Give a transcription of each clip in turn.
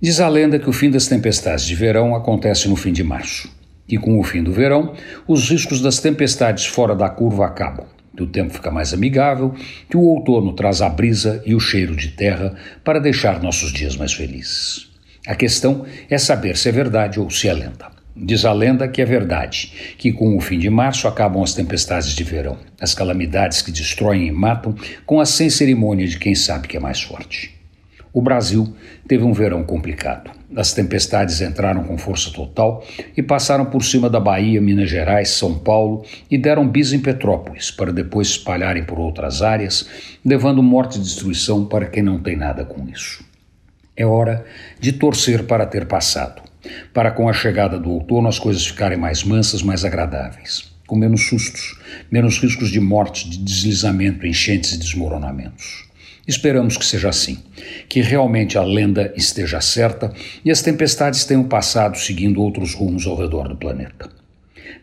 Diz a lenda que o fim das tempestades de verão acontece no fim de março. E com o fim do verão, os riscos das tempestades fora da curva acabam, que o tempo fica mais amigável, que o outono traz a brisa e o cheiro de terra para deixar nossos dias mais felizes. A questão é saber se é verdade ou se é lenda. Diz a lenda que é verdade, que com o fim de março acabam as tempestades de verão, as calamidades que destroem e matam, com a sem cerimônia de quem sabe que é mais forte. O Brasil teve um verão complicado. As tempestades entraram com força total e passaram por cima da Bahia, Minas Gerais, São Paulo e deram bis em Petrópolis, para depois espalharem por outras áreas, levando morte e destruição para quem não tem nada com isso. É hora de torcer para ter passado, para com a chegada do outono as coisas ficarem mais mansas, mais agradáveis, com menos sustos, menos riscos de morte, de deslizamento, enchentes e desmoronamentos. Esperamos que seja assim, que realmente a lenda esteja certa e as tempestades tenham passado seguindo outros rumos ao redor do planeta.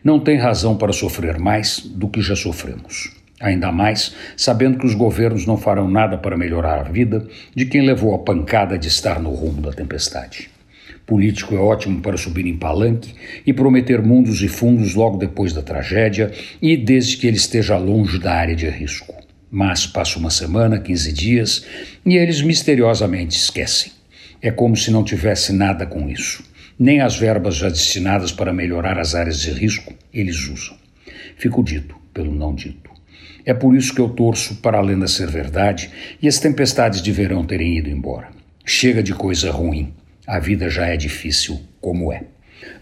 Não tem razão para sofrer mais do que já sofremos. Ainda mais sabendo que os governos não farão nada para melhorar a vida de quem levou a pancada de estar no rumo da tempestade. Político é ótimo para subir em palanque e prometer mundos e fundos logo depois da tragédia e desde que ele esteja longe da área de risco. Mas passa uma semana, 15 dias, e eles misteriosamente esquecem. É como se não tivesse nada com isso. Nem as verbas já destinadas para melhorar as áreas de risco eles usam. Fico dito pelo não dito. É por isso que eu torço para a lenda ser verdade e as tempestades de verão terem ido embora. Chega de coisa ruim. A vida já é difícil como é.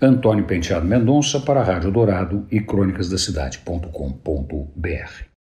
Antônio Penteado Mendonça para a Rádio Dourado e crônicasdacidade.com.br